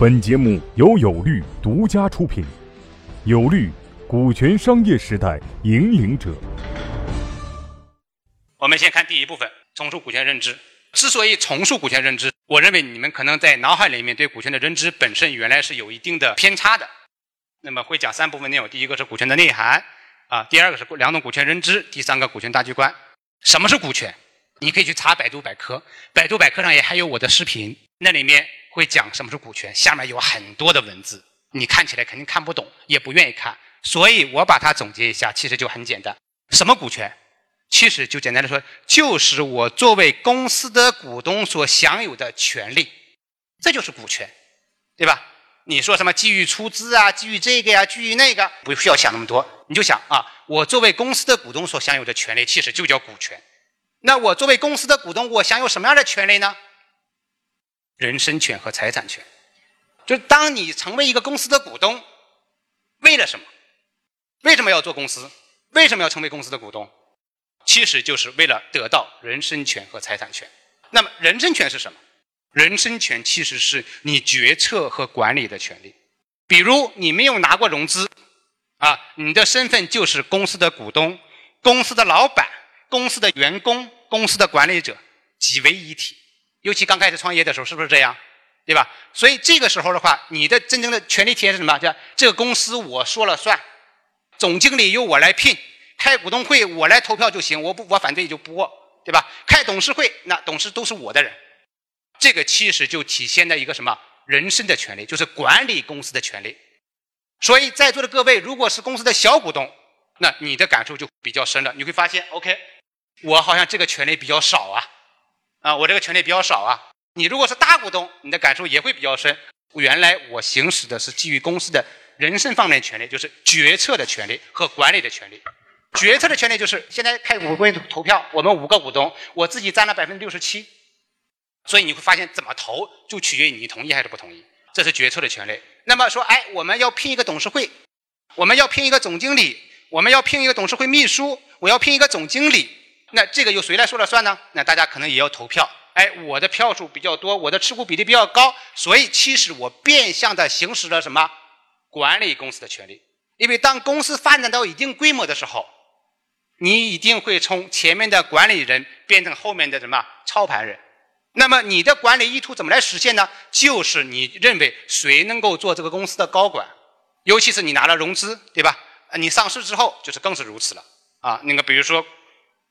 本节目由有律独家出品，有律，股权商业时代引领者。我们先看第一部分，重塑股权认知。之所以重塑股权认知，我认为你们可能在脑海里面对股权的认知本身原来是有一定的偏差的。那么会讲三部分内容，第一个是股权的内涵啊，第二个是两种股权认知，第三个股权大局观。什么是股权？你可以去查百度百科，百度百科上也还有我的视频，那里面会讲什么是股权，下面有很多的文字，你看起来肯定看不懂，也不愿意看。所以我把它总结一下，其实就很简单。什么股权？其实就简单的说，就是我作为公司的股东所享有的权利，这就是股权，对吧？你说什么基于出资啊，基于这个呀，基于那个，不需要想那么多，你就想啊，我作为公司的股东所享有的权利，其实就叫股权。那我作为公司的股东，我享有什么样的权利呢？人身权和财产权。就当你成为一个公司的股东，为了什么？为什么要做公司？为什么要成为公司的股东？其实就是为了得到人身权和财产权。那么人身权是什么？人身权其实是你决策和管理的权利。比如你没有拿过融资，啊，你的身份就是公司的股东、公司的老板、公司的员工、公司的管理者，几为一体。尤其刚开始创业的时候，是不是这样？对吧？所以这个时候的话，你的真正的权利体现是什么？叫这个公司我说了算，总经理由我来聘。开股东会我来投票就行，我不我反对就不过，对吧？开董事会那董事都是我的人，这个其实就体现了一个什么人身的权利，就是管理公司的权利。所以在座的各位，如果是公司的小股东，那你的感受就比较深了。你会发现，OK，我好像这个权利比较少啊，啊，我这个权利比较少啊。你如果是大股东，你的感受也会比较深。原来我行使的是基于公司的人身方面权利，就是决策的权利和管理的权利。决策的权利就是现在开股东会投票，我们五个股东，我自己占了百分之六十七，所以你会发现怎么投就取决于你同意还是不同意，这是决策的权利。那么说，哎，我们要聘一个董事会，我们要聘一个总经理，我们要聘一个董事会秘书，我要聘一个总经理，那这个由谁来说了算呢？那大家可能也要投票。哎，我的票数比较多，我的持股比例比较高，所以其实我变相的行使了什么管理公司的权利。因为当公司发展到一定规模的时候。你一定会从前面的管理人变成后面的什么操盘人？那么你的管理意图怎么来实现呢？就是你认为谁能够做这个公司的高管，尤其是你拿了融资，对吧？你上市之后就是更是如此了啊。那个比如说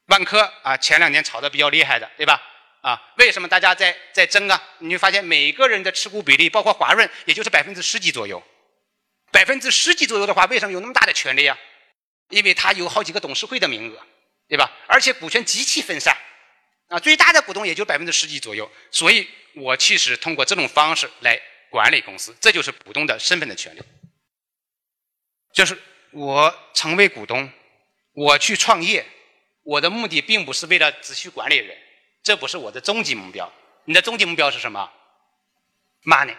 万科啊，前两年炒的比较厉害的，对吧？啊，为什么大家在在争啊？你会发现每个人的持股比例，包括华润，也就是百分之十几左右。百分之十几左右的话，为什么有那么大的权利啊？因为他有好几个董事会的名额，对吧？而且股权极其分散，啊，最大的股东也就百分之十几左右。所以我其实通过这种方式来管理公司，这就是股东的身份的权利。就是我成为股东，我去创业，我的目的并不是为了只需管理人，这不是我的终极目标。你的终极目标是什么？money。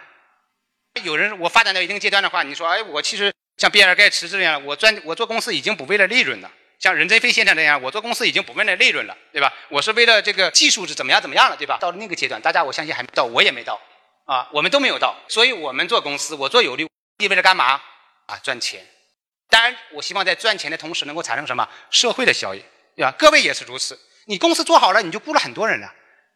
有人我发展到一定阶段的话，你说，哎，我其实。像比尔盖茨这样，我赚我做公司已经不为了利润了。像任正非先生这样，我做公司已经不为了利润了，对吧？我是为了这个技术是怎么样怎么样了，对吧？到了那个阶段，大家我相信还没到，我也没到，啊，我们都没有到。所以我们做公司，我做有利，意味着干嘛？啊，赚钱。当然，我希望在赚钱的同时能够产生什么社会的效益，对吧？各位也是如此。你公司做好了，你就雇了很多人了，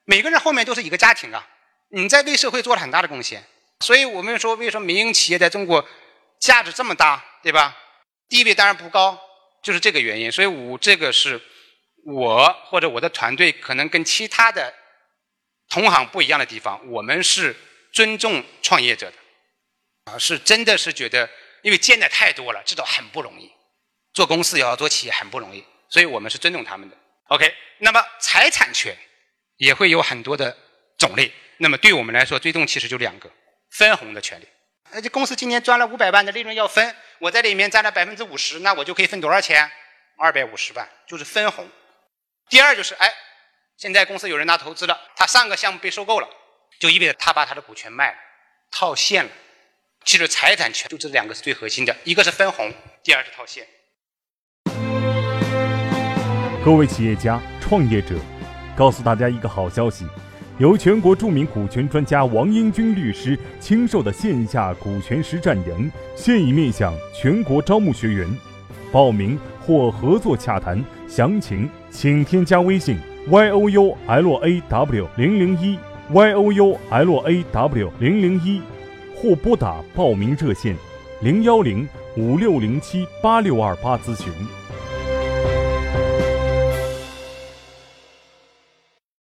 每个人后面都是一个家庭啊，你在为社会做了很大的贡献。所以我们说，为什么民营企业在中国？价值这么大，对吧？地位当然不高，就是这个原因。所以，我这个是我或者我的团队可能跟其他的同行不一样的地方。我们是尊重创业者的，啊，是真的是觉得，因为见的太多了，知道很不容易，做公司也要做企业很不容易，所以我们是尊重他们的。OK，那么财产权也会有很多的种类。那么对我们来说，最终其实就两个分红的权利。那这公司今年赚了五百万的利润要分，我在里面占了百分之五十，那我就可以分多少钱？二百五十万，就是分红。第二就是，哎，现在公司有人拿投资了，他上个项目被收购了，就意味着他把他的股权卖了，套现了。其实财产权就这两个是最核心的，一个是分红，第二是套现。各位企业家、创业者，告诉大家一个好消息。由全国著名股权专家王英军律师亲授的线下股权实战营，现已面向全国招募学员。报名或合作洽谈详情，请添加微信 y o u l a w 零零一 y o u l a w 零零一，或拨打报名热线零幺零五六零七八六二八咨询。